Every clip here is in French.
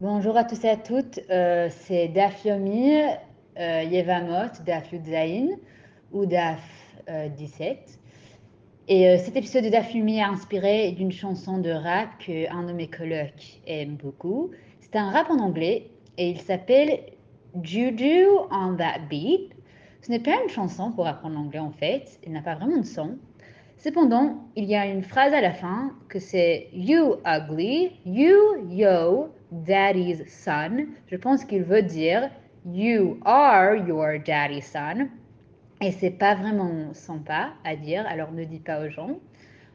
Bonjour à tous et à toutes, euh, c'est Daf Yomi euh, Yevamot, Daf Yudzaïn ou Daf euh, 17. Et euh, cet épisode de Daf Yomi est inspiré d'une chanson de rap qu'un de mes colocs aime beaucoup. C'est un rap en anglais et il s'appelle Juju on That Beat. Ce n'est pas une chanson pour apprendre l'anglais en fait, il n'a pas vraiment de son. Cependant, il y a une phrase à la fin que c'est You ugly, you yo daddy's son. Je pense qu'il veut dire You are your daddy's son. Et c'est pas vraiment sympa à dire, alors ne dis pas aux gens.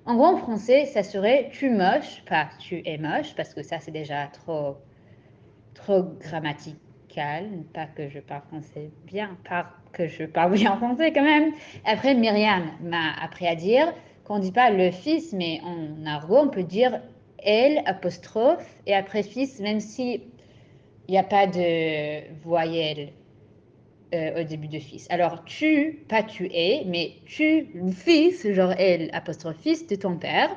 En gros, en français, ça serait tu moche, pas tu es moche, parce que ça c'est déjà trop, trop grammatical. Pas que je parle français bien, pas que je parle bien français quand même. Après, Myriam m'a appris à dire qu'on ne dit pas le fils, mais en argot, on peut dire elle, apostrophe, et après fils, même si il n'y a pas de voyelle euh, au début de fils. Alors, tu, pas tu es, mais tu, fils, genre elle, apostrophe fils de ton père.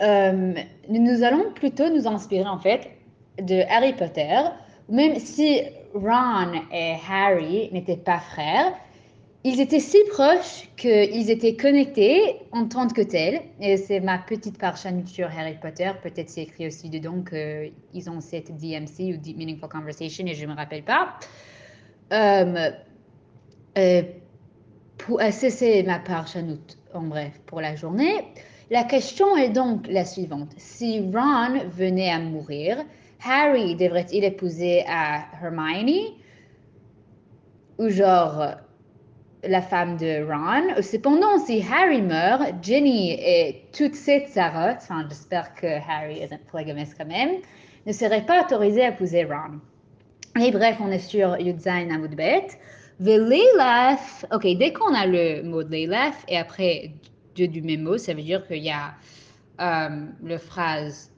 Euh, nous allons plutôt nous inspirer en fait de Harry Potter, même si Ron et Harry n'étaient pas frères, ils étaient si proches qu'ils étaient connectés en tant que tels. Et c'est ma petite parchanute sur Harry Potter. Peut-être c'est écrit aussi dedans qu'ils ont cette DMC ou Deep Meaningful Conversation et je ne me rappelle pas. Euh, euh, euh c'est ma parchanute en bref pour la journée. La question est donc la suivante. Si Ron venait à mourir, Harry devrait-il épouser à Hermione ou genre la femme de Ron. Cependant, si Harry meurt, Ginny et toute cette Sarah, enfin j'espère que Harry est un polygamiste quand même, ne seraient pas autorisés à épouser Ron. Et bref, on est sur Yudzain Amudbet. Velelef, ok, dès qu'on a le mot Lelef et après deux du même mot, ça veut dire qu'il y a euh, le phrase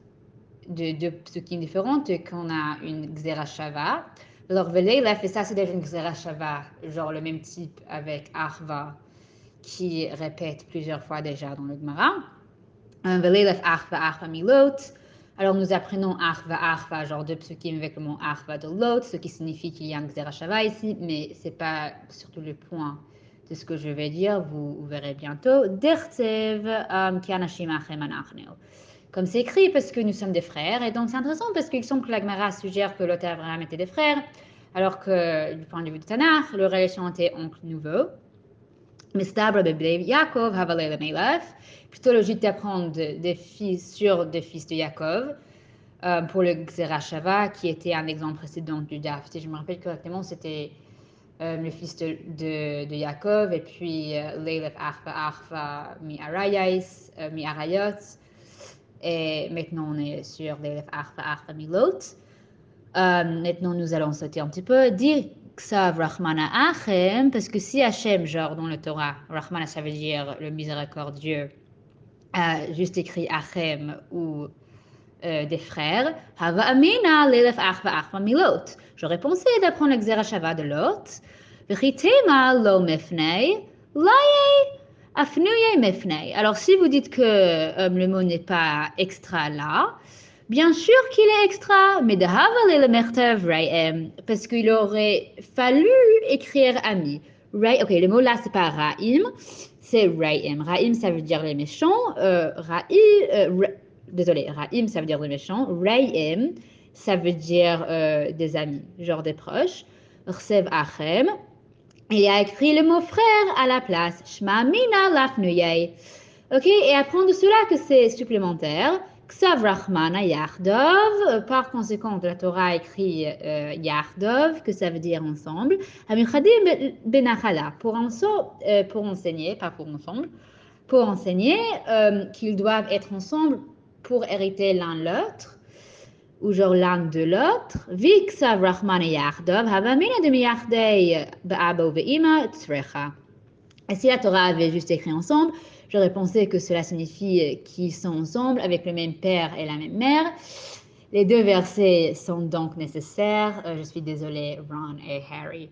de deux psukim différentes qu'on a une Xerashava. Alors, Veleilef, et ça, c'est déjà une Xerashava, genre le même type avec Arva, qui répète plusieurs fois déjà dans le Gemara. Veleilef, Arva, Arva, Milot. Alors, nous apprenons Arva, Arva, genre deux psukim avec le mot Arva de l'autre, ce qui signifie qu'il y a un Xerashava ici, mais c'est pas surtout le point de ce que je vais dire, vous, verrez bientôt. Dertsev, Kianashim Achem Anachnu comme c'est écrit, parce que nous sommes des frères. Et donc c'est intéressant parce qu'il semble que l'Agmara suggère que Lot et Abraham étaient des frères, alors que du point de vue de Tanakh, leur relation était oncle nouveau. Mistabra Yaakov Plutôt logique d'apprendre des fils sur des fils de Yaakov. Euh, pour le Xerashava, qui était un exemple précédent du Daf. Si je me rappelle correctement, c'était euh, le fils de, de, Yaakov, et puis euh, Leilef Arfa Arfa mi Arayais, mi Arayot, et maintenant, on est sur l'élève Arfa Arfa Milot. Euh, maintenant, nous allons sauter un petit peu. Dire Ksav Rahmana Achem, parce que si Hachem, genre dans le Torah, Rahmana, ça veut dire le miséricordieux, a juste écrit Achem ou euh, des frères, Hava Amina l'élève Arfa Arfa Milot. J'aurais pensé d'apprendre l'exerashava de Lot. V'chitema lo mefnei, laye alors, si vous dites que euh, le mot n'est pas extra là, bien sûr qu'il est extra, mais de le parce qu'il aurait fallu écrire ami. ok, le mot là, c'est pas Ra'im, c'est Ra'im. Ra'im, ça veut dire les méchants. Euh, euh, désolé, Ra'im, ça veut dire les méchants. Ra'im, ça veut dire des amis, genre des proches. Rsev Achem, il a écrit le mot frère à la place. Shma mina lafnuyay. Ok, et apprendre de cela que c'est supplémentaire. Ksav Rahmana Yardov. Par conséquent, la Torah écrit euh, Yardov, que ça veut dire ensemble. Amichadim Benachala. Pour, euh, pour enseigner, pas pour ensemble, pour enseigner euh, qu'ils doivent être ensemble pour hériter l'un l'autre l'un de l'autre. Viksa Rahman Yardov, Havamina de Miyardei Ba'abo Ve'ima Tzrecha. Et si la Torah avait juste écrit ensemble, j'aurais pensé que cela signifie qu'ils sont ensemble avec le même père et la même mère. Les deux versets sont donc nécessaires. Euh, je suis désolée, Ron et Harry.